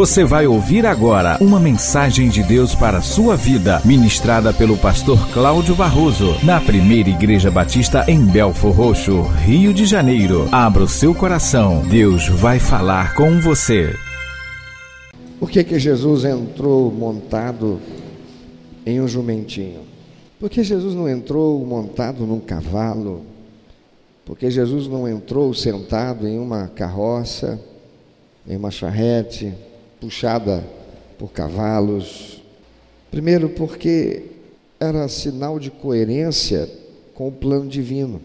Você vai ouvir agora uma mensagem de Deus para a sua vida, ministrada pelo pastor Cláudio Barroso, na primeira Igreja Batista em Belfor Roxo, Rio de Janeiro. Abra o seu coração, Deus vai falar com você. Por que, que Jesus entrou montado em um jumentinho? Por que Jesus não entrou montado num cavalo? Por que Jesus não entrou sentado em uma carroça, em uma charrete? Puxada por cavalos. Primeiro, porque era sinal de coerência com o plano divino.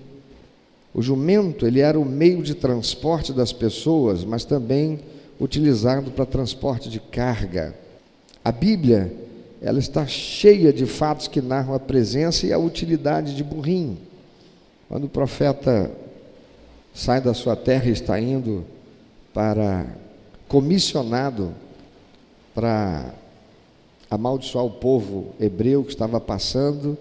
O jumento, ele era o meio de transporte das pessoas, mas também utilizado para transporte de carga. A Bíblia, ela está cheia de fatos que narram a presença e a utilidade de burrinho. Quando o profeta sai da sua terra e está indo para comissionado para amaldiçoar o povo hebreu que estava passando.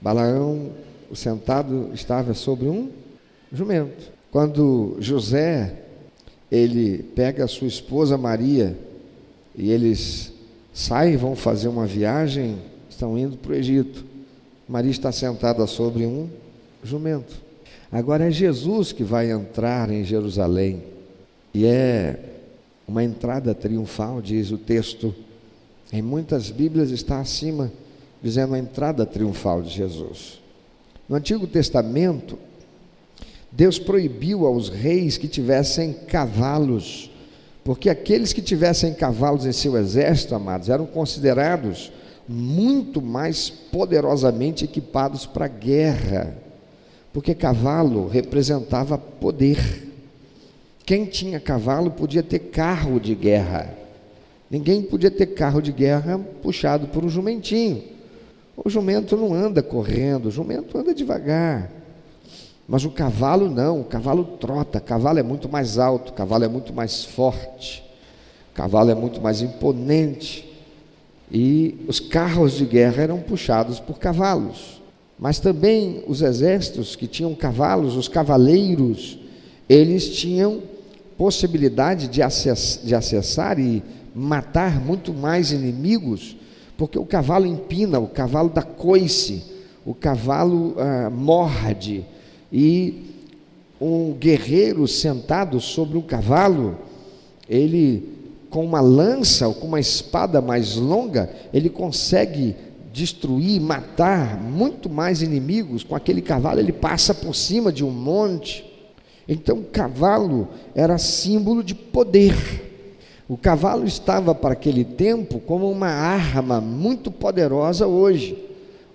Balaão, o sentado, estava sobre um jumento. Quando José, ele pega a sua esposa Maria e eles saem, vão fazer uma viagem, estão indo para o Egito. Maria está sentada sobre um jumento. Agora é Jesus que vai entrar em Jerusalém. E é uma entrada triunfal, diz o texto. Em muitas Bíblias está acima, dizendo a entrada triunfal de Jesus. No Antigo Testamento, Deus proibiu aos reis que tivessem cavalos, porque aqueles que tivessem cavalos em seu exército, amados, eram considerados muito mais poderosamente equipados para a guerra, porque cavalo representava poder. Quem tinha cavalo podia ter carro de guerra. Ninguém podia ter carro de guerra puxado por um jumentinho. O jumento não anda correndo, o jumento anda devagar. Mas o cavalo não, o cavalo trota, o cavalo é muito mais alto, o cavalo é muito mais forte, o cavalo é muito mais imponente. E os carros de guerra eram puxados por cavalos. Mas também os exércitos que tinham cavalos, os cavaleiros, eles tinham possibilidade de, acess, de acessar e matar muito mais inimigos, porque o cavalo empina, o cavalo dá coice, o cavalo ah, morde, e um guerreiro sentado sobre um cavalo, ele com uma lança ou com uma espada mais longa, ele consegue destruir, matar muito mais inimigos. Com aquele cavalo, ele passa por cima de um monte. Então, o cavalo era símbolo de poder. O cavalo estava para aquele tempo como uma arma muito poderosa hoje.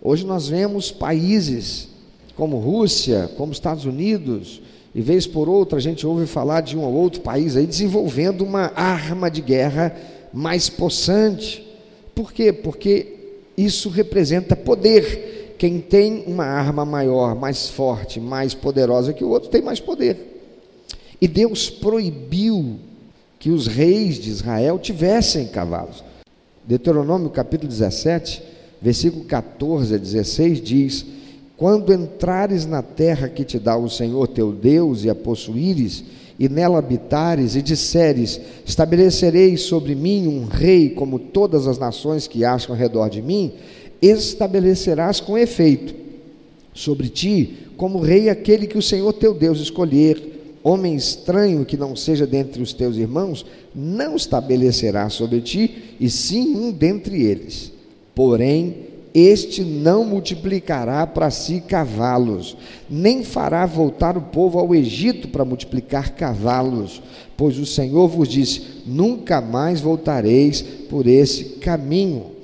Hoje nós vemos países como Rússia, como Estados Unidos, e vez por outra a gente ouve falar de um ou outro país aí desenvolvendo uma arma de guerra mais possante. Por quê? Porque isso representa poder. Quem tem uma arma maior, mais forte, mais poderosa que o outro, tem mais poder. E Deus proibiu que os reis de Israel tivessem cavalos. Deuteronômio capítulo 17, versículo 14 a 16 diz: Quando entrares na terra que te dá o Senhor teu Deus e a possuíres, e nela habitares, e disseres: Estabelecerei sobre mim um rei como todas as nações que acham ao redor de mim, estabelecerás com efeito sobre ti como rei aquele que o Senhor teu Deus escolher. Homem estranho que não seja dentre os teus irmãos, não estabelecerá sobre ti, e sim um dentre eles. Porém, este não multiplicará para si cavalos, nem fará voltar o povo ao Egito para multiplicar cavalos, pois o Senhor vos disse: nunca mais voltareis por esse caminho.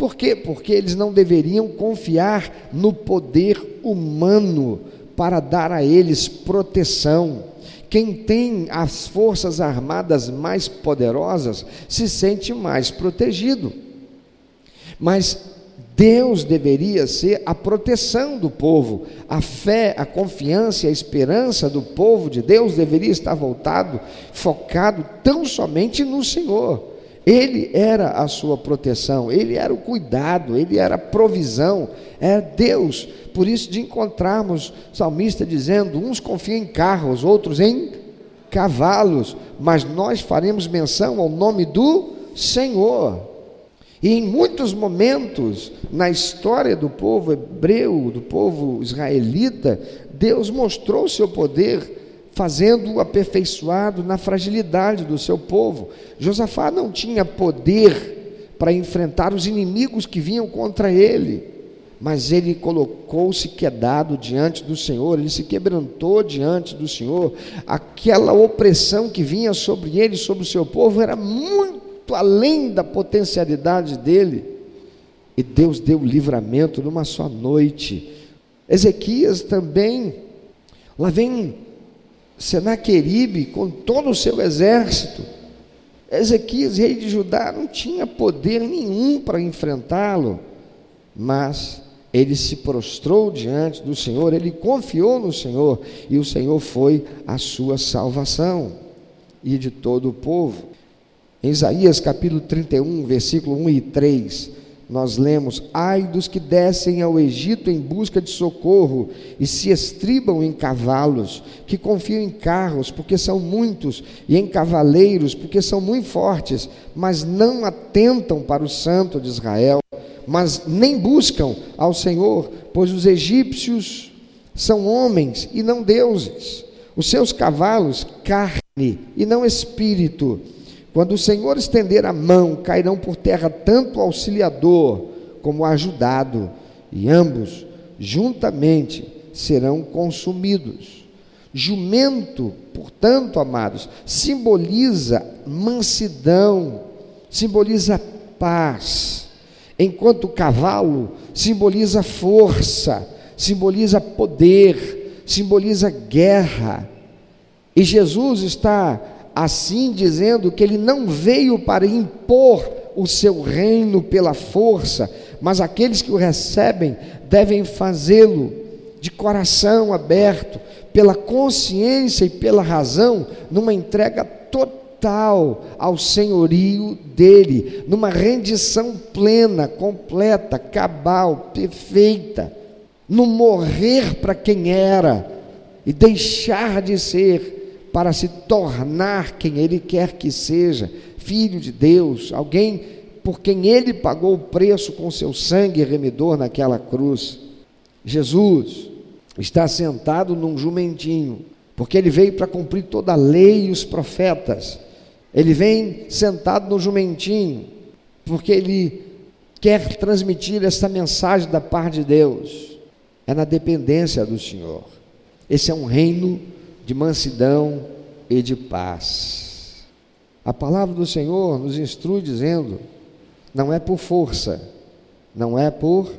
Por quê? Porque eles não deveriam confiar no poder humano para dar a eles proteção. Quem tem as forças armadas mais poderosas se sente mais protegido. Mas Deus deveria ser a proteção do povo. A fé, a confiança e a esperança do povo de Deus deveria estar voltado, focado tão somente no Senhor. Ele era a sua proteção, ele era o cuidado, ele era a provisão, é Deus. Por isso, de encontrarmos salmista dizendo: uns confiam em carros, outros em cavalos, mas nós faremos menção ao nome do Senhor. E em muitos momentos na história do povo hebreu, do povo israelita, Deus mostrou o seu poder fazendo-o aperfeiçoado na fragilidade do seu povo. Josafá não tinha poder para enfrentar os inimigos que vinham contra ele, mas ele colocou-se quedado diante do Senhor, ele se quebrantou diante do Senhor. Aquela opressão que vinha sobre ele, sobre o seu povo, era muito além da potencialidade dele. E Deus deu livramento numa só noite. Ezequias também, lá vem Senaqueribe com todo o seu exército. Ezequias, rei de Judá, não tinha poder nenhum para enfrentá-lo, mas ele se prostrou diante do Senhor, ele confiou no Senhor, e o Senhor foi a sua salvação e de todo o povo. Em Isaías capítulo 31, versículo 1 e 3, nós lemos: Ai dos que descem ao Egito em busca de socorro e se estribam em cavalos, que confiam em carros, porque são muitos, e em cavaleiros, porque são muito fortes, mas não atentam para o Santo de Israel, mas nem buscam ao Senhor, pois os egípcios são homens e não deuses, os seus cavalos, carne e não espírito quando o Senhor estender a mão, cairão por terra tanto o auxiliador como o ajudado, e ambos juntamente serão consumidos. Jumento, portanto, amados, simboliza mansidão, simboliza paz, enquanto o cavalo simboliza força, simboliza poder, simboliza guerra. E Jesus está assim dizendo que ele não veio para impor o seu reino pela força, mas aqueles que o recebem devem fazê-lo de coração aberto, pela consciência e pela razão, numa entrega total ao senhorio dele, numa rendição plena, completa, cabal, perfeita, no morrer para quem era e deixar de ser para se tornar quem Ele quer que seja, filho de Deus, alguém por quem Ele pagou o preço com seu sangue remidor naquela cruz. Jesus está sentado num jumentinho, porque Ele veio para cumprir toda a lei e os profetas. Ele vem sentado no jumentinho, porque Ele quer transmitir essa mensagem da parte de Deus. É na dependência do Senhor. Esse é um reino de mansidão e de paz. A palavra do Senhor nos instrui dizendo: não é por força, não é por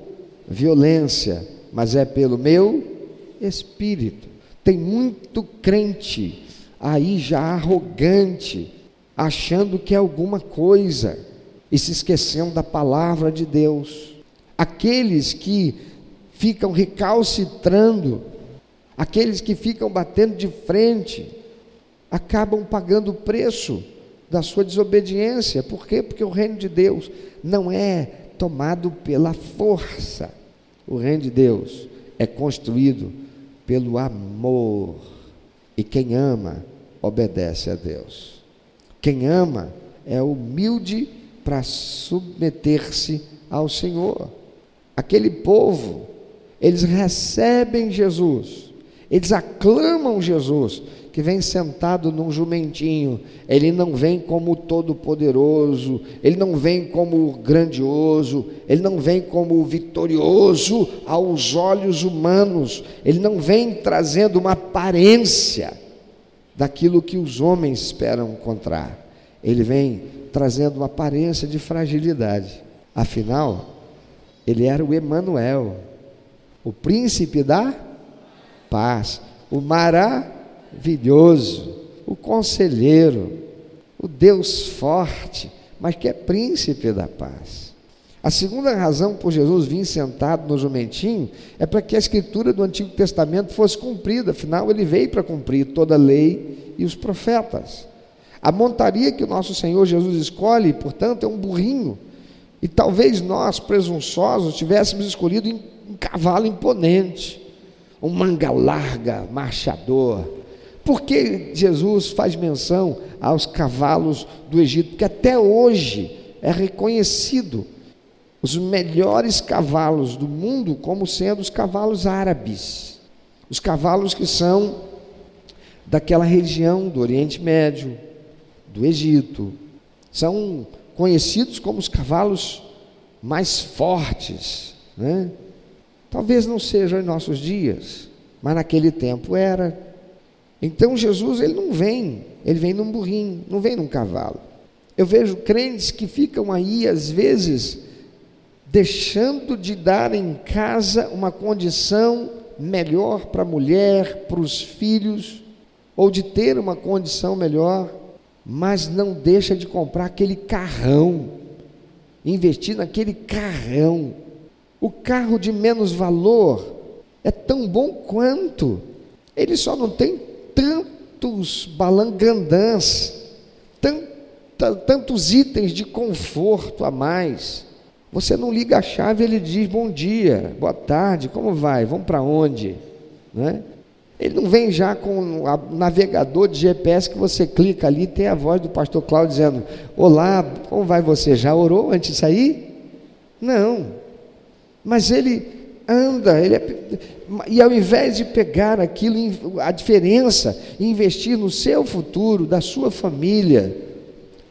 violência, mas é pelo meu espírito. Tem muito crente aí já arrogante, achando que é alguma coisa e se esquecendo da palavra de Deus. Aqueles que ficam recalcitrando Aqueles que ficam batendo de frente acabam pagando o preço da sua desobediência. Por quê? Porque o reino de Deus não é tomado pela força. O reino de Deus é construído pelo amor. E quem ama, obedece a Deus. Quem ama é humilde para submeter-se ao Senhor. Aquele povo, eles recebem Jesus eles aclamam Jesus, que vem sentado num jumentinho. Ele não vem como todo-poderoso, ele não vem como grandioso, ele não vem como vitorioso aos olhos humanos, ele não vem trazendo uma aparência daquilo que os homens esperam encontrar. Ele vem trazendo uma aparência de fragilidade. Afinal, ele era o Emanuel, o príncipe da paz, o maravilhoso, o conselheiro, o Deus forte, mas que é príncipe da paz. A segunda razão por Jesus vir sentado no jumentinho é para que a escritura do Antigo Testamento fosse cumprida, afinal, ele veio para cumprir toda a lei e os profetas. A montaria que o nosso Senhor Jesus escolhe, portanto, é um burrinho. E talvez nós, presunçosos, tivéssemos escolhido um cavalo imponente um manga larga, marchador. Por que Jesus faz menção aos cavalos do Egito? Porque até hoje é reconhecido os melhores cavalos do mundo como sendo os cavalos árabes, os cavalos que são daquela região do Oriente Médio, do Egito, são conhecidos como os cavalos mais fortes, né? Talvez não seja em nossos dias, mas naquele tempo era. Então Jesus ele não vem, ele vem num burrinho, não vem num cavalo. Eu vejo crentes que ficam aí às vezes deixando de dar em casa uma condição melhor para a mulher, para os filhos, ou de ter uma condição melhor, mas não deixa de comprar aquele carrão, investir naquele carrão. O carro de menos valor é tão bom quanto, ele só não tem tantos balangandãs, tanta, tantos itens de conforto a mais. Você não liga a chave, ele diz bom dia, boa tarde, como vai? Vamos para onde? Né? Ele não vem já com o navegador de GPS que você clica ali, tem a voz do pastor Cláudio dizendo: Olá, como vai você? Já orou antes de sair? Não. Mas ele anda, ele é, e ao invés de pegar aquilo, a diferença, e investir no seu futuro, da sua família,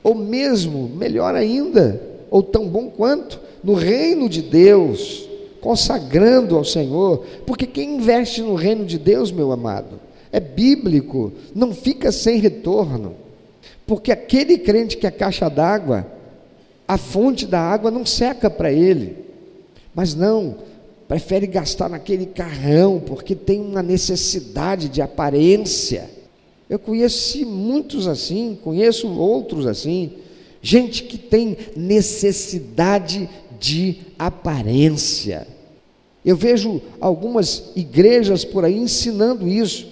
ou mesmo, melhor ainda, ou tão bom quanto, no reino de Deus, consagrando ao Senhor, porque quem investe no reino de Deus, meu amado, é bíblico, não fica sem retorno, porque aquele crente que é caixa d'água, a fonte da água não seca para ele, mas não, prefere gastar naquele carrão, porque tem uma necessidade de aparência. Eu conheci muitos assim, conheço outros assim, gente que tem necessidade de aparência. Eu vejo algumas igrejas por aí ensinando isso,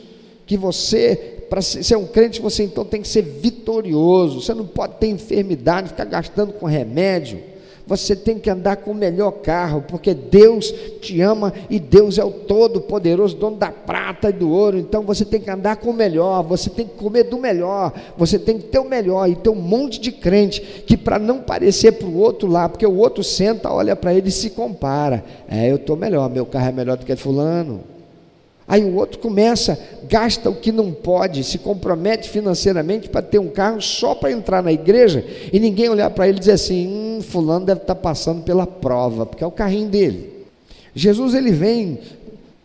que você, para ser um crente, você então tem que ser vitorioso, você não pode ter enfermidade, ficar gastando com remédio você tem que andar com o melhor carro, porque Deus te ama e Deus é o todo-poderoso, dono da prata e do ouro. Então você tem que andar com o melhor, você tem que comer do melhor, você tem que ter o melhor. E tem um monte de crente que, para não parecer para o outro lá, porque o outro senta, olha para ele e se compara: é, eu estou melhor, meu carro é melhor do que Fulano. Aí o outro começa, gasta o que não pode, se compromete financeiramente para ter um carro só para entrar na igreja e ninguém olhar para ele e dizer assim: hum, fulano deve estar tá passando pela prova, porque é o carrinho dele. Jesus ele vem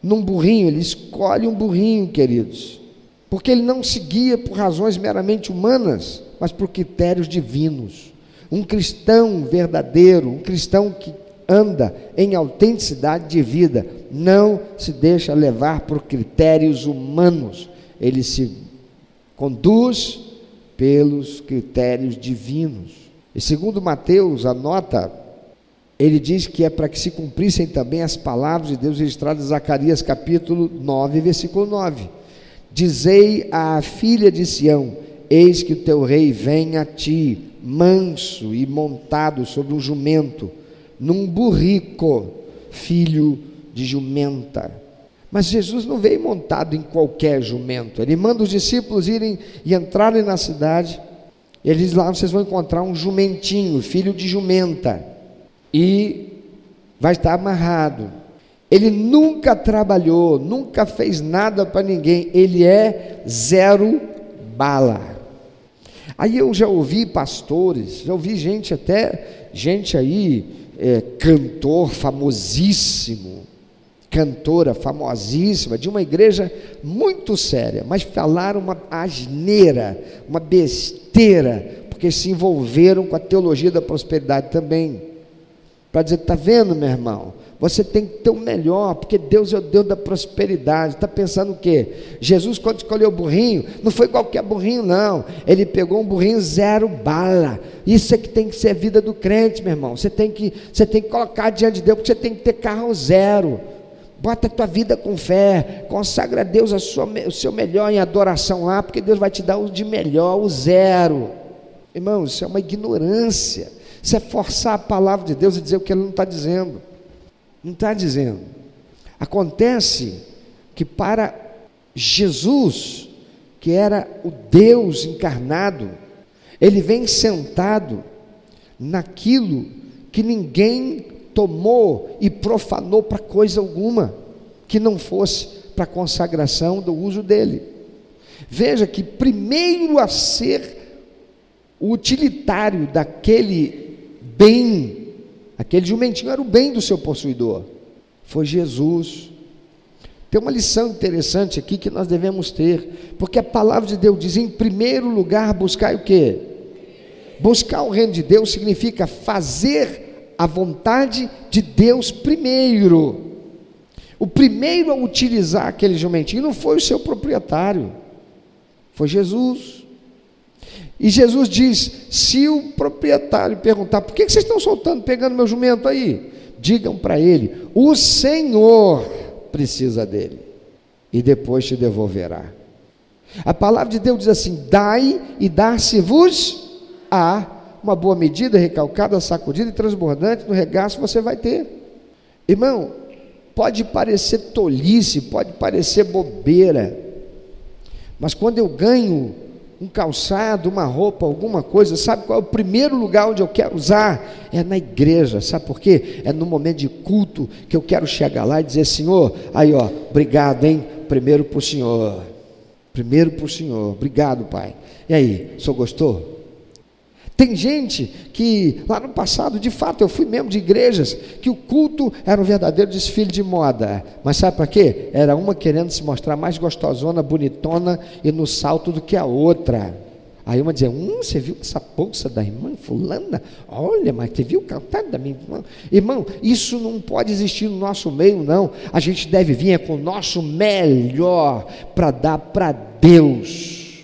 num burrinho, ele escolhe um burrinho, queridos, porque ele não seguia por razões meramente humanas, mas por critérios divinos. Um cristão verdadeiro, um cristão que anda em autenticidade de vida, não se deixa levar por critérios humanos, ele se conduz pelos critérios divinos. E segundo Mateus, a nota, ele diz que é para que se cumprissem também as palavras de Deus registradas em Zacarias capítulo 9, versículo 9. Dizei à filha de Sião: Eis que o teu rei vem a ti, manso e montado sobre um jumento num burrico, filho de jumenta. Mas Jesus não veio montado em qualquer jumento. Ele manda os discípulos irem e entrarem na cidade. Ele diz lá: vocês vão encontrar um jumentinho, filho de jumenta, e vai estar amarrado. Ele nunca trabalhou, nunca fez nada para ninguém. Ele é zero bala. Aí eu já ouvi pastores, já ouvi gente até gente aí é, cantor famosíssimo, cantora famosíssima, de uma igreja muito séria, mas falaram uma asneira, uma besteira, porque se envolveram com a teologia da prosperidade também. Para dizer, está vendo, meu irmão? Você tem que ter o melhor, porque Deus é o Deus da prosperidade. Está pensando o quê? Jesus, quando escolheu o burrinho, não foi qualquer burrinho, não. Ele pegou um burrinho zero bala. Isso é que tem que ser a vida do crente, meu irmão. Você tem que, você tem que colocar diante de Deus, porque você tem que ter carro zero. Bota a tua vida com fé, consagra a Deus a sua, o seu melhor em adoração lá, porque Deus vai te dar o de melhor, o zero. Irmão, isso é uma ignorância. Isso é forçar a palavra de Deus e dizer o que ele não está dizendo. Não está dizendo. Acontece que para Jesus, que era o Deus encarnado, ele vem sentado naquilo que ninguém tomou e profanou para coisa alguma, que não fosse para consagração do uso dele. Veja que primeiro a ser o utilitário daquele bem, aquele jumentinho era o bem do seu possuidor, foi Jesus tem uma lição interessante aqui que nós devemos ter, porque a palavra de Deus diz: em primeiro lugar, buscar o quê? Buscar o reino de Deus significa fazer a vontade de Deus primeiro. O primeiro a utilizar aquele jumentinho não foi o seu proprietário, foi Jesus. E Jesus diz: se o proprietário perguntar, por que vocês estão soltando, pegando meu jumento aí? Digam para ele: o Senhor precisa dele, e depois te devolverá. A palavra de Deus diz assim: dai e dar-se-vos a uma boa medida, recalcada, sacudida e transbordante no regaço você vai ter. Irmão, pode parecer tolice, pode parecer bobeira, mas quando eu ganho um calçado, uma roupa, alguma coisa, sabe qual é o primeiro lugar onde eu quero usar? É na igreja, sabe por quê? É no momento de culto que eu quero chegar lá e dizer: Senhor, aí ó, obrigado, hein? Primeiro para o Senhor, primeiro para o Senhor, obrigado, Pai. E aí, o senhor gostou? Tem gente que lá no passado, de fato, eu fui membro de igrejas que o culto era um verdadeiro desfile de moda. Mas sabe para quê? Era uma querendo se mostrar mais gostosona, bonitona e no salto do que a outra. Aí uma dizia: Hum, você viu essa bolsa da irmã Fulana? Olha, mas você viu o cantar da minha irmã? Irmão, isso não pode existir no nosso meio, não. A gente deve vir é com o nosso melhor para dar para Deus.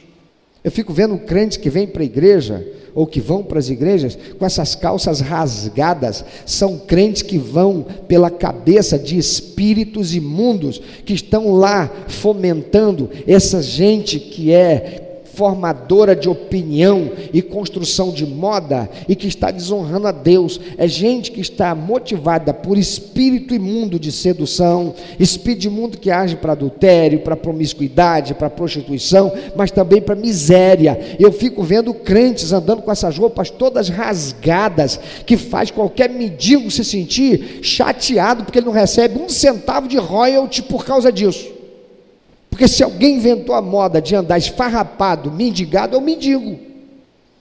Eu fico vendo crentes que vêm para a igreja ou que vão para as igrejas com essas calças rasgadas, são crentes que vão pela cabeça de espíritos imundos que estão lá fomentando essa gente que é formadora de opinião e construção de moda e que está desonrando a Deus. É gente que está motivada por espírito imundo de sedução, espírito imundo que age para adultério, para promiscuidade, para prostituição, mas também para miséria. Eu fico vendo crentes andando com essas roupas todas rasgadas, que faz qualquer mendigo se sentir chateado porque ele não recebe um centavo de royalty por causa disso. Porque se alguém inventou a moda de andar esfarrapado, mendigado, é mendigo.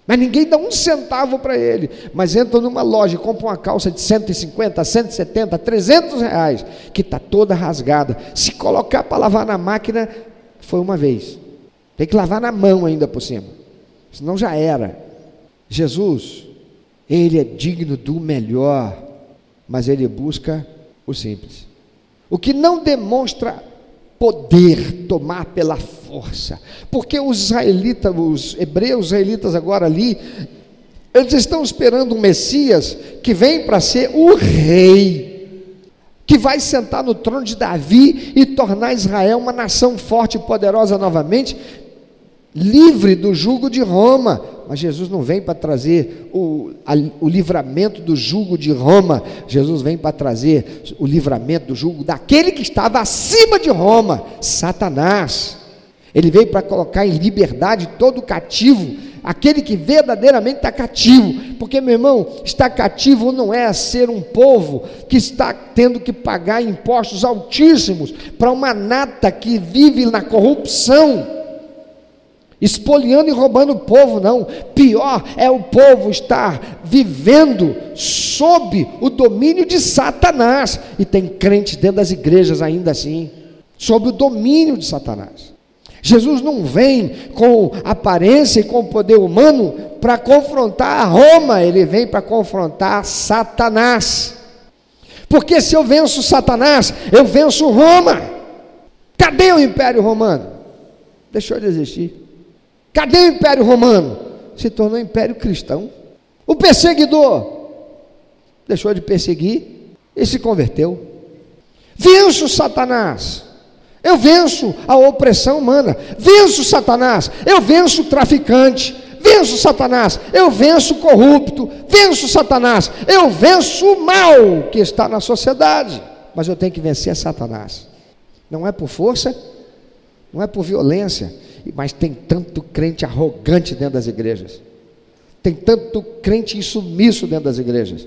Mas ninguém dá um centavo para ele. Mas entra numa loja e compra uma calça de 150, 170, 300 reais, que está toda rasgada. Se colocar para lavar na máquina, foi uma vez. Tem que lavar na mão ainda por cima. Senão já era. Jesus, ele é digno do melhor, mas ele busca o simples. O que não demonstra poder tomar pela força, porque os israelitas, os hebreus israelitas agora ali, eles estão esperando um Messias que vem para ser o rei, que vai sentar no trono de Davi e tornar Israel uma nação forte e poderosa novamente, livre do jugo de Roma. Mas Jesus não vem para trazer o, a, o livramento do jugo de Roma, Jesus vem para trazer o livramento do jugo daquele que estava acima de Roma, Satanás. Ele veio para colocar em liberdade todo cativo, aquele que verdadeiramente está cativo, porque meu irmão, estar cativo não é ser um povo que está tendo que pagar impostos altíssimos para uma nata que vive na corrupção espoliando e roubando o povo, não. Pior é o povo estar vivendo sob o domínio de Satanás. E tem crente dentro das igrejas ainda assim, sob o domínio de Satanás. Jesus não vem com aparência e com poder humano para confrontar a Roma, ele vem para confrontar Satanás. Porque se eu venço Satanás, eu venço Roma. Cadê o Império Romano? Deixou de existir. Cadê o Império Romano? Se tornou Império Cristão. O perseguidor deixou de perseguir e se converteu. Venço Satanás. Eu venço a opressão humana. Venço Satanás. Eu venço o traficante. Venço Satanás. Eu venço o corrupto. Venço Satanás. Eu venço o mal que está na sociedade. Mas eu tenho que vencer Satanás. Não é por força, não é por violência mas tem tanto crente arrogante dentro das igrejas. Tem tanto crente insumisso dentro das igrejas.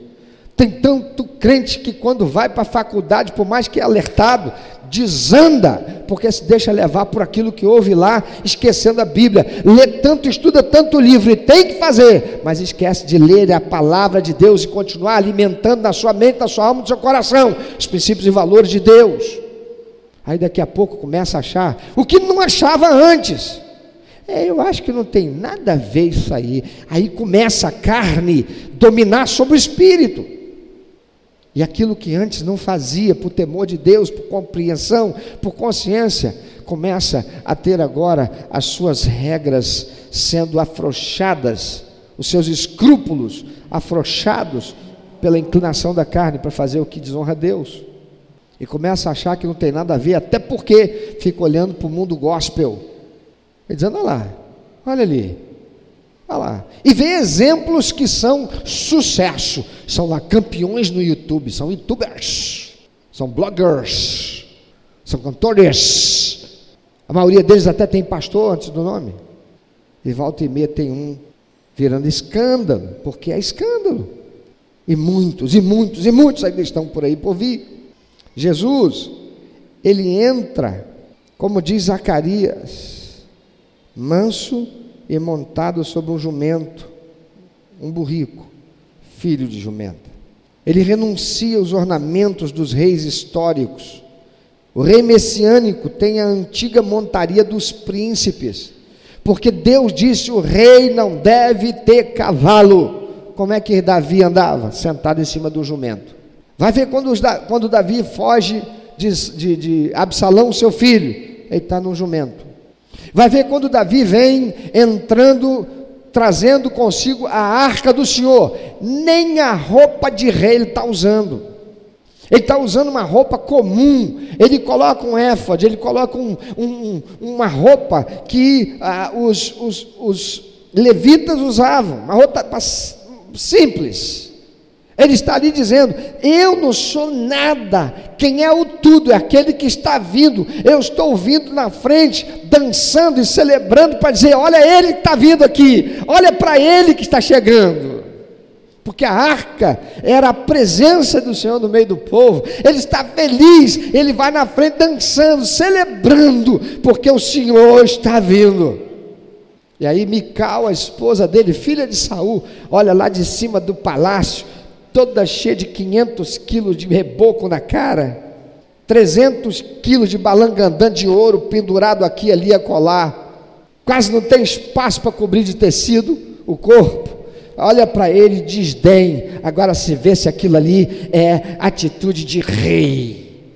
Tem tanto crente que quando vai para a faculdade, por mais que é alertado, desanda, porque se deixa levar por aquilo que ouve lá, esquecendo a Bíblia. Lê tanto, estuda tanto livro e tem que fazer, mas esquece de ler a palavra de Deus e continuar alimentando na sua mente, na sua alma, no seu coração os princípios e valores de Deus. Aí daqui a pouco começa a achar o que não achava antes. É, eu acho que não tem nada a ver isso aí. Aí começa a carne dominar sobre o espírito. E aquilo que antes não fazia por temor de Deus, por compreensão, por consciência, começa a ter agora as suas regras sendo afrouxadas, os seus escrúpulos afrouxados pela inclinação da carne para fazer o que desonra a Deus. E começa a achar que não tem nada a ver, até porque fica olhando para o mundo gospel. E dizendo, olha lá, olha ali, Olha lá. E vê exemplos que são sucesso. São lá campeões no YouTube, são youtubers, são bloggers, são cantores. A maioria deles até tem pastor antes do nome. E volta e meia tem um virando escândalo, porque é escândalo. E muitos, e muitos, e muitos ainda estão por aí por vir. Jesus, ele entra, como diz Zacarias, manso e montado sobre um jumento, um burrico, filho de jumenta. Ele renuncia aos ornamentos dos reis históricos. O rei messiânico tem a antiga montaria dos príncipes, porque Deus disse: o rei não deve ter cavalo. Como é que Davi andava? Sentado em cima do jumento. Vai ver quando, quando Davi foge de, de, de Absalão, seu filho, ele está no jumento. Vai ver quando Davi vem entrando, trazendo consigo a arca do Senhor, nem a roupa de rei ele está usando. Ele está usando uma roupa comum, ele coloca um éfode, ele coloca um, um, uma roupa que ah, os, os, os levitas usavam, uma roupa simples. Ele está ali dizendo: Eu não sou nada, quem é o tudo é aquele que está vindo. Eu estou vindo na frente, dançando e celebrando para dizer: Olha, ele que está vindo aqui, olha para ele que está chegando. Porque a arca era a presença do Senhor no meio do povo. Ele está feliz, ele vai na frente dançando, celebrando, porque o Senhor está vindo. E aí Mical, a esposa dele, filha de Saul, olha lá de cima do palácio, toda cheia de 500 quilos de reboco na cara, 300 quilos de balangandã de ouro pendurado aqui, ali, a colar, quase não tem espaço para cobrir de tecido o corpo. Olha para ele, desdém. Agora se vê se aquilo ali é atitude de rei,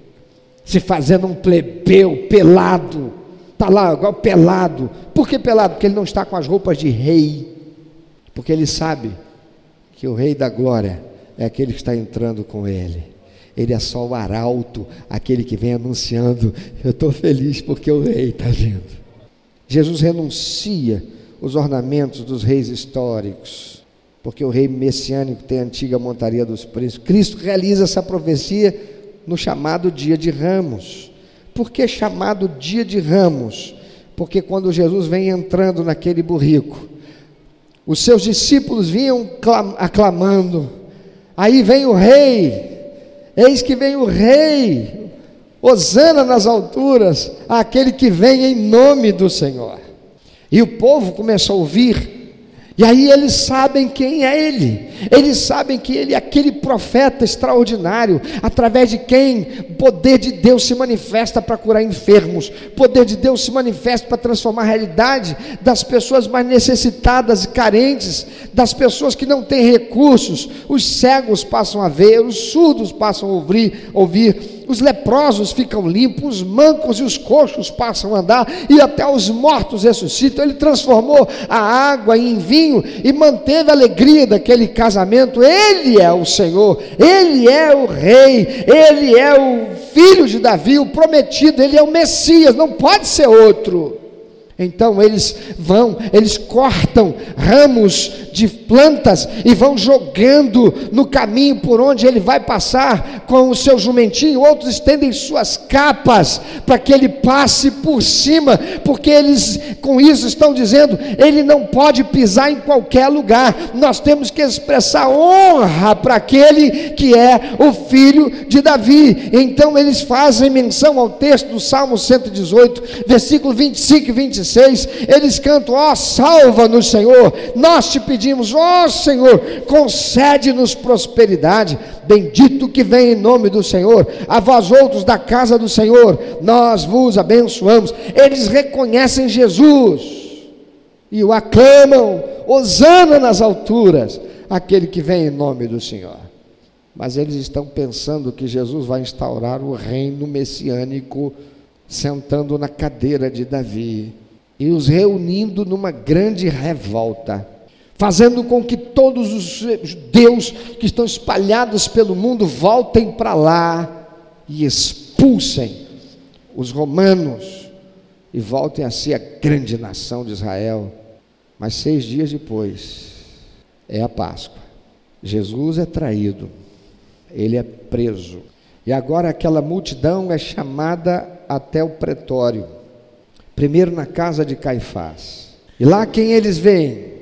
se fazendo um plebeu pelado, está lá igual pelado. Por que pelado? Porque ele não está com as roupas de rei, porque ele sabe que o rei da glória é aquele que está entrando com ele. Ele é só o arauto, aquele que vem anunciando: Eu estou feliz porque o rei está vindo. Jesus renuncia os ornamentos dos reis históricos, porque o rei messiânico tem a antiga montaria dos príncipes. Cristo realiza essa profecia no chamado Dia de Ramos. Por que chamado Dia de Ramos? Porque quando Jesus vem entrando naquele burrico, os seus discípulos vinham aclamando Aí vem o rei, eis que vem o rei, Osana nas alturas, aquele que vem em nome do Senhor. E o povo começou a ouvir e aí eles sabem quem é ele, eles sabem que ele é aquele profeta extraordinário, através de quem o poder de Deus se manifesta para curar enfermos, poder de Deus se manifesta para transformar a realidade das pessoas mais necessitadas e carentes, das pessoas que não têm recursos, os cegos passam a ver, os surdos passam a ouvir, ouvir os leprosos ficam limpos, os mancos e os coxos passam a andar, e até os mortos ressuscitam. Ele transformou a água em vinho e manteve a alegria daquele casamento. Ele é o Senhor, ele é o Rei, ele é o filho de Davi, o prometido, ele é o Messias, não pode ser outro. Então eles vão, eles cortam ramos de plantas e vão jogando no caminho por onde ele vai passar com o seu jumentinho. Outros estendem suas capas para que ele passe por cima, porque eles com isso estão dizendo: ele não pode pisar em qualquer lugar. Nós temos que expressar honra para aquele que é o filho de Davi. Então eles fazem menção ao texto do Salmo 118, versículo 25 e 26 26, eles cantam: Ó, oh, salva-nos, Senhor. Nós te pedimos, ó oh, Senhor, concede-nos prosperidade. Bendito que vem em nome do Senhor. A vós outros da casa do Senhor, nós vos abençoamos. Eles reconhecem Jesus e o aclamam, Hosana nas alturas, aquele que vem em nome do Senhor. Mas eles estão pensando que Jesus vai instaurar o reino messiânico sentando na cadeira de Davi e os reunindo numa grande revolta, fazendo com que todos os judeus que estão espalhados pelo mundo voltem para lá e expulsem os romanos e voltem a ser a grande nação de Israel. Mas seis dias depois é a Páscoa. Jesus é traído, ele é preso. E agora aquela multidão é chamada até o pretório primeiro na casa de Caifás. E lá quem eles veem?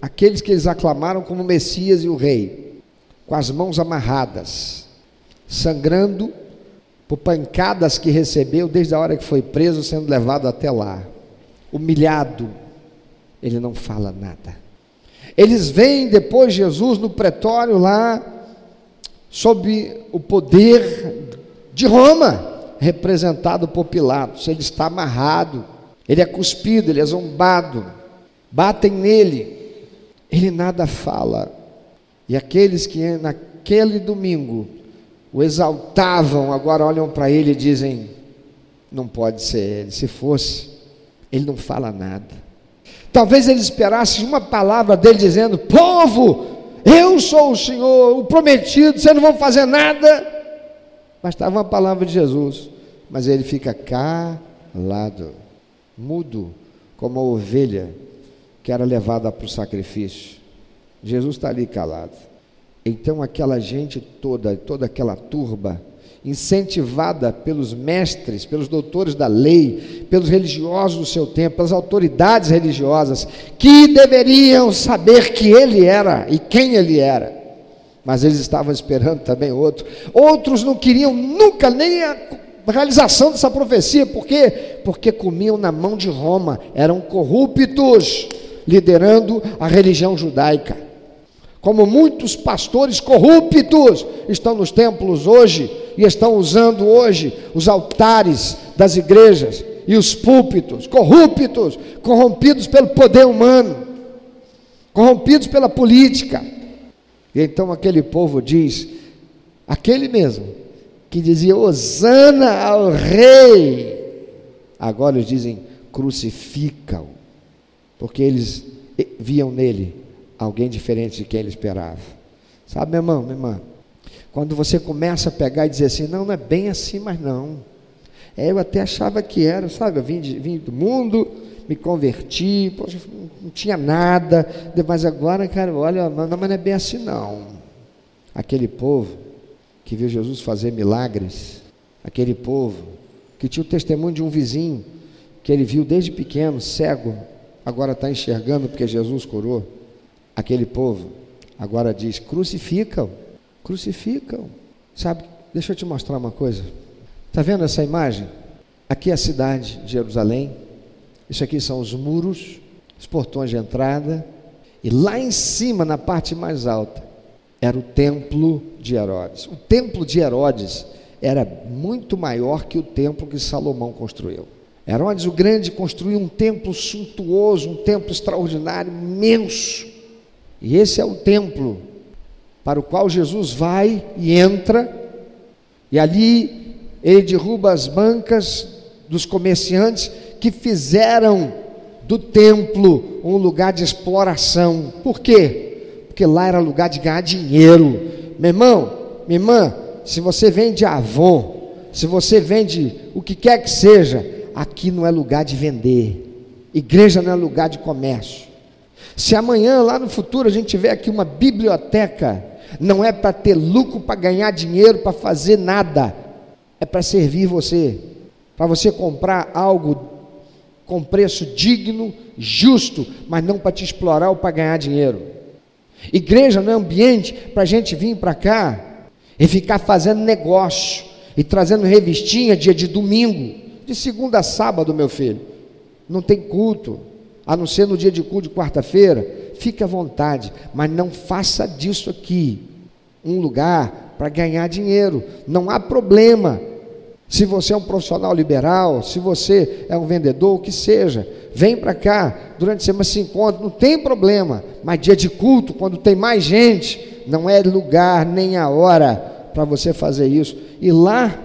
Aqueles que eles aclamaram como Messias e o Rei, com as mãos amarradas, sangrando por pancadas que recebeu desde a hora que foi preso, sendo levado até lá. Humilhado, ele não fala nada. Eles veem depois Jesus no pretório lá, sob o poder de Roma, representado por Pilatos. Ele está amarrado, ele é cuspido, ele é zombado, batem nele, ele nada fala. E aqueles que naquele domingo o exaltavam, agora olham para ele e dizem: não pode ser ele, se fosse, ele não fala nada. Talvez ele esperasse uma palavra dele dizendo: povo, eu sou o Senhor, o prometido, vocês não vão fazer nada. Bastava uma palavra de Jesus, mas ele fica calado mudo, como a ovelha que era levada para o sacrifício. Jesus está ali calado. Então aquela gente toda, toda aquela turba, incentivada pelos mestres, pelos doutores da lei, pelos religiosos do seu tempo, pelas autoridades religiosas, que deveriam saber que ele era e quem ele era. Mas eles estavam esperando também outro. Outros não queriam nunca nem a realização dessa profecia, por quê? Porque comiam na mão de Roma, eram corruptos, liderando a religião judaica. Como muitos pastores corruptos estão nos templos hoje e estão usando hoje os altares das igrejas e os púlpitos, corruptos, corrompidos pelo poder humano, corrompidos pela política. E então aquele povo diz: aquele mesmo que dizia Hosana ao rei. Agora eles dizem crucificam, porque eles viam nele alguém diferente de quem ele esperava. Sabe, meu irmão, minha irmã, quando você começa a pegar e dizer assim, não, não é bem assim, mas não. É, eu até achava que era, sabe, eu vim, de, vim do mundo, me converti, poxa, não tinha nada, mas agora, cara, olha, não, mas não é bem assim não. Aquele povo que viu Jesus fazer milagres, aquele povo que tinha o testemunho de um vizinho que ele viu desde pequeno, cego, agora está enxergando porque Jesus curou. Aquele povo agora diz: crucificam, crucificam. Sabe, deixa eu te mostrar uma coisa. Está vendo essa imagem? Aqui é a cidade de Jerusalém. Isso aqui são os muros, os portões de entrada. E lá em cima, na parte mais alta, era o templo de Herodes. O templo de Herodes era muito maior que o templo que Salomão construiu. Herodes o Grande construiu um templo suntuoso, um templo extraordinário, imenso. E esse é o templo para o qual Jesus vai e entra, e ali ele derruba as bancas dos comerciantes que fizeram do templo um lugar de exploração. Por quê? porque lá era lugar de ganhar dinheiro. Meu irmão, minha irmã, se você vende Avon, se você vende o que quer que seja, aqui não é lugar de vender. Igreja não é lugar de comércio. Se amanhã, lá no futuro, a gente tiver aqui uma biblioteca, não é para ter lucro, para ganhar dinheiro, para fazer nada, é para servir você, para você comprar algo com preço digno, justo, mas não para te explorar ou para ganhar dinheiro. Igreja não é ambiente para a gente vir para cá e ficar fazendo negócio e trazendo revistinha dia de domingo, de segunda a sábado, meu filho. Não tem culto, a não ser no dia de culto de quarta-feira. Fique à vontade, mas não faça disso aqui um lugar para ganhar dinheiro. Não há problema. Se você é um profissional liberal, se você é um vendedor, o que seja, vem para cá durante a semana se encontra, não tem problema. Mas dia de culto, quando tem mais gente, não é lugar nem a hora para você fazer isso. E lá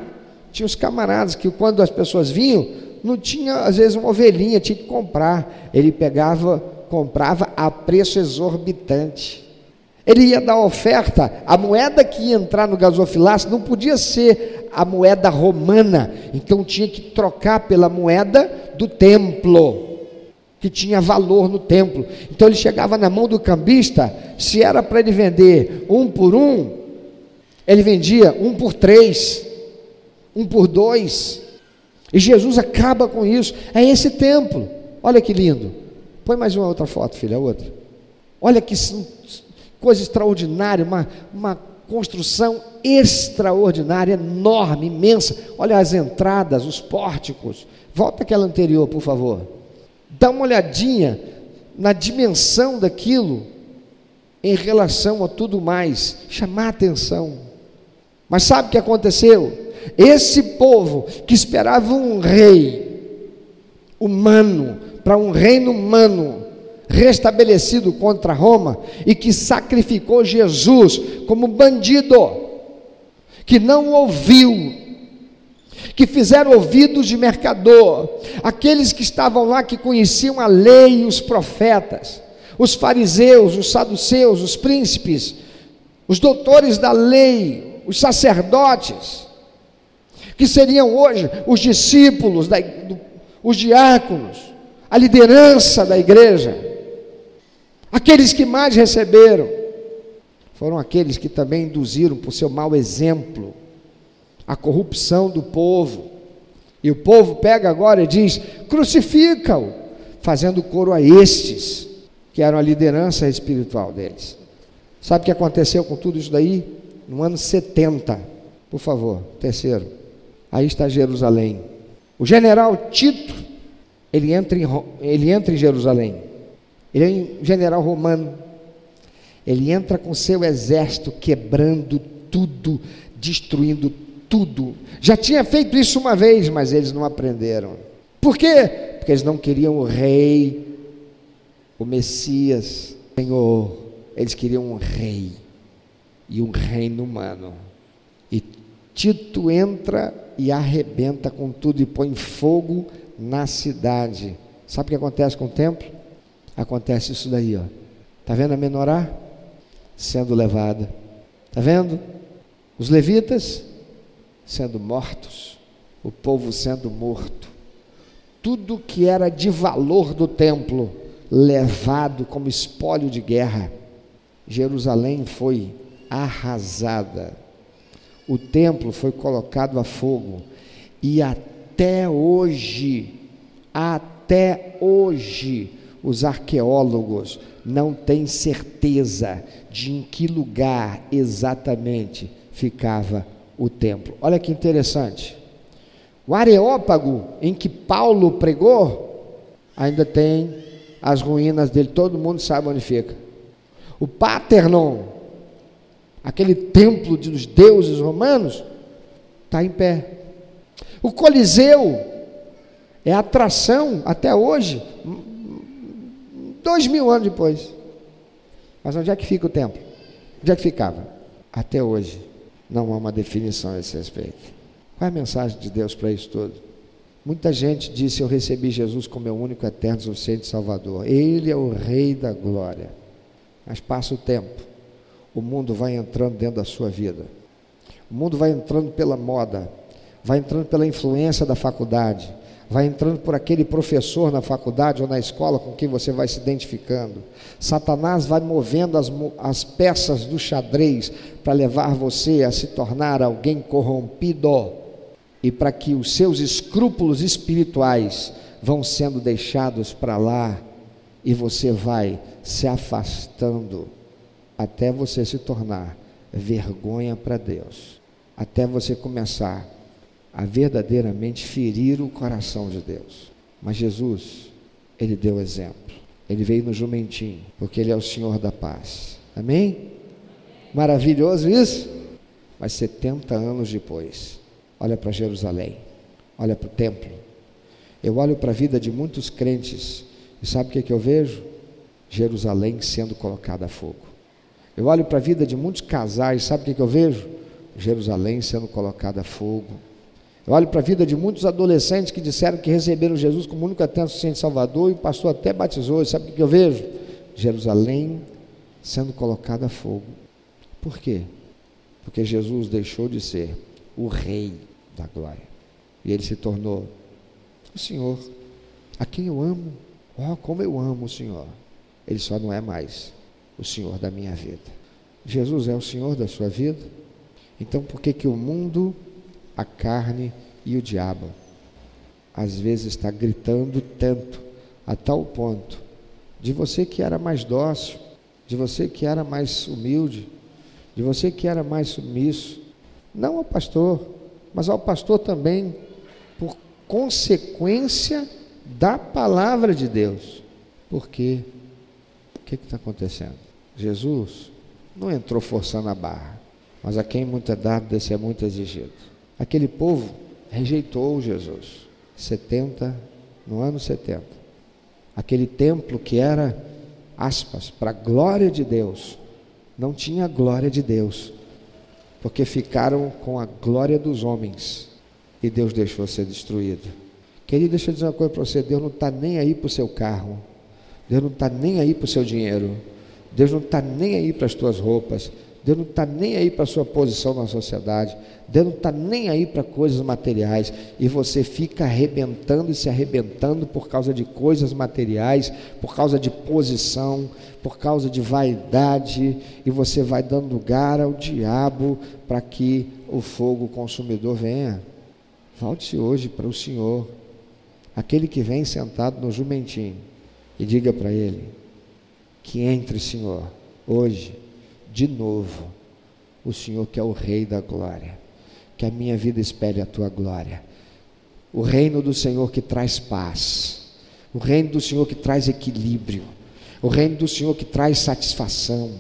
tinha os camaradas que quando as pessoas vinham, não tinha às vezes uma ovelhinha, tinha que comprar. Ele pegava, comprava a preço exorbitante. Ele ia dar oferta, a moeda que ia entrar no gasofilácio não podia ser a moeda romana, então tinha que trocar pela moeda do templo, que tinha valor no templo. Então ele chegava na mão do cambista, se era para ele vender um por um, ele vendia um por três, um por dois. E Jesus acaba com isso. É esse templo. Olha que lindo. Põe mais uma outra foto, filha, outra. Olha que coisa extraordinária, uma, uma construção extraordinária, enorme, imensa. Olha as entradas, os pórticos. Volta aquela anterior, por favor. Dá uma olhadinha na dimensão daquilo em relação a tudo mais. Chamar atenção. Mas sabe o que aconteceu? Esse povo que esperava um rei humano, para um reino humano, restabelecido contra Roma e que sacrificou Jesus como bandido, que não ouviu, que fizeram ouvidos de mercador, aqueles que estavam lá que conheciam a lei e os profetas, os fariseus, os saduceus, os príncipes, os doutores da lei, os sacerdotes, que seriam hoje os discípulos, da, os diáconos, a liderança da igreja. Aqueles que mais receberam foram aqueles que também induziram por seu mau exemplo a corrupção do povo. E o povo pega agora e diz: crucifica-o, fazendo coro a estes, que eram a liderança espiritual deles. Sabe o que aconteceu com tudo isso daí? No ano 70, por favor, terceiro. Aí está Jerusalém. O general Tito, ele entra em, ele entra em Jerusalém. Ele é um general romano. Ele entra com seu exército quebrando tudo, destruindo tudo. Já tinha feito isso uma vez, mas eles não aprenderam. Por quê? Porque eles não queriam o rei, o Messias, o Senhor. Eles queriam um rei e um reino humano. E Tito entra e arrebenta com tudo e põe fogo na cidade. Sabe o que acontece com o templo? acontece isso daí, ó. Tá vendo a menorá sendo levada? Tá vendo? Os levitas sendo mortos, o povo sendo morto. Tudo que era de valor do templo levado como espólio de guerra. Jerusalém foi arrasada. O templo foi colocado a fogo e até hoje, até hoje, os arqueólogos não têm certeza de em que lugar exatamente ficava o templo. Olha que interessante. O Areópago, em que Paulo pregou, ainda tem as ruínas dele, todo mundo sabe onde fica. O Paternon, aquele templo dos deuses romanos, está em pé. O Coliseu é atração até hoje Dois mil anos depois. Mas onde é que fica o templo? Onde é que ficava? Até hoje não há uma definição a esse respeito. Qual é a mensagem de Deus para isso tudo? Muita gente disse: Eu recebi Jesus como meu único, eterno, suficiente Salvador. Ele é o Rei da glória. Mas passa o tempo, o mundo vai entrando dentro da sua vida. O mundo vai entrando pela moda, vai entrando pela influência da faculdade, vai entrando por aquele professor na faculdade ou na escola com quem você vai se identificando. Satanás vai movendo as, as peças do xadrez para levar você a se tornar alguém corrompido e para que os seus escrúpulos espirituais vão sendo deixados para lá e você vai se afastando até você se tornar vergonha para Deus, até você começar a verdadeiramente ferir o coração de Deus. Mas Jesus, ele deu exemplo. Ele veio no jumentinho, porque ele é o Senhor da paz. Amém? Maravilhoso isso? Mas 70 anos depois, olha para Jerusalém, olha para o templo. Eu olho para a vida de muitos crentes e sabe o que, que eu vejo? Jerusalém sendo colocada a fogo. Eu olho para a vida de muitos casais, sabe o que, que eu vejo? Jerusalém sendo colocada a fogo. Eu olho para a vida de muitos adolescentes que disseram que receberam Jesus como único eterno suficiente Salvador e o pastor até batizou. Sabe o que eu vejo? Jerusalém sendo colocada a fogo. Por quê? Porque Jesus deixou de ser o Rei da glória e ele se tornou o Senhor, a quem eu amo. Oh, como eu amo o Senhor. Ele só não é mais o Senhor da minha vida. Jesus é o Senhor da sua vida. Então, por que que o mundo a carne e o diabo. Às vezes está gritando tanto, a tal ponto, de você que era mais dócil, de você que era mais humilde, de você que era mais submisso, não ao pastor, mas ao pastor também, por consequência da palavra de Deus. Por quê? O que está acontecendo? Jesus não entrou forçando a barra, mas a quem muito é dado, desse é muito exigido. Aquele povo rejeitou Jesus. 70, no ano 70. Aquele templo que era, aspas, para a glória de Deus, não tinha glória de Deus, porque ficaram com a glória dos homens e Deus deixou ser destruído. Querido, deixa eu dizer uma coisa para você: Deus não está nem aí para o seu carro, Deus não está nem aí para o seu dinheiro, Deus não está nem aí para as tuas roupas, Deus não está nem aí para a sua posição na sociedade, Deus não está nem aí para coisas materiais, e você fica arrebentando e se arrebentando por causa de coisas materiais, por causa de posição, por causa de vaidade, e você vai dando lugar ao diabo para que o fogo consumidor venha. Volte-se hoje para o Senhor, aquele que vem sentado no jumentinho, e diga para ele: que entre, Senhor, hoje de novo o Senhor que é o Rei da glória. Que a minha vida espelhe a tua glória. O reino do Senhor que traz paz. O reino do Senhor que traz equilíbrio. O reino do Senhor que traz satisfação.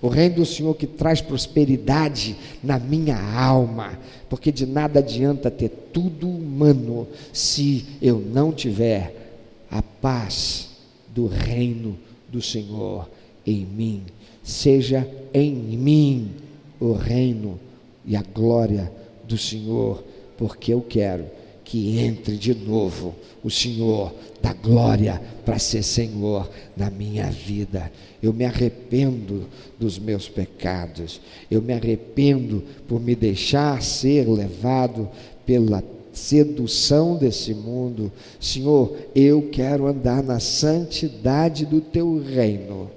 O reino do Senhor que traz prosperidade na minha alma. Porque de nada adianta ter tudo humano se eu não tiver a paz do reino do Senhor em mim seja em mim o reino e a glória do Senhor, porque eu quero que entre de novo o Senhor da glória para ser Senhor na minha vida. Eu me arrependo dos meus pecados, eu me arrependo por me deixar ser levado pela sedução desse mundo. Senhor, eu quero andar na santidade do teu reino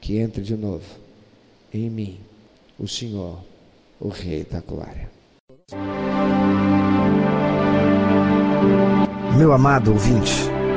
que entre de novo em mim o Senhor, o Rei da Glória. Meu amado ouvinte,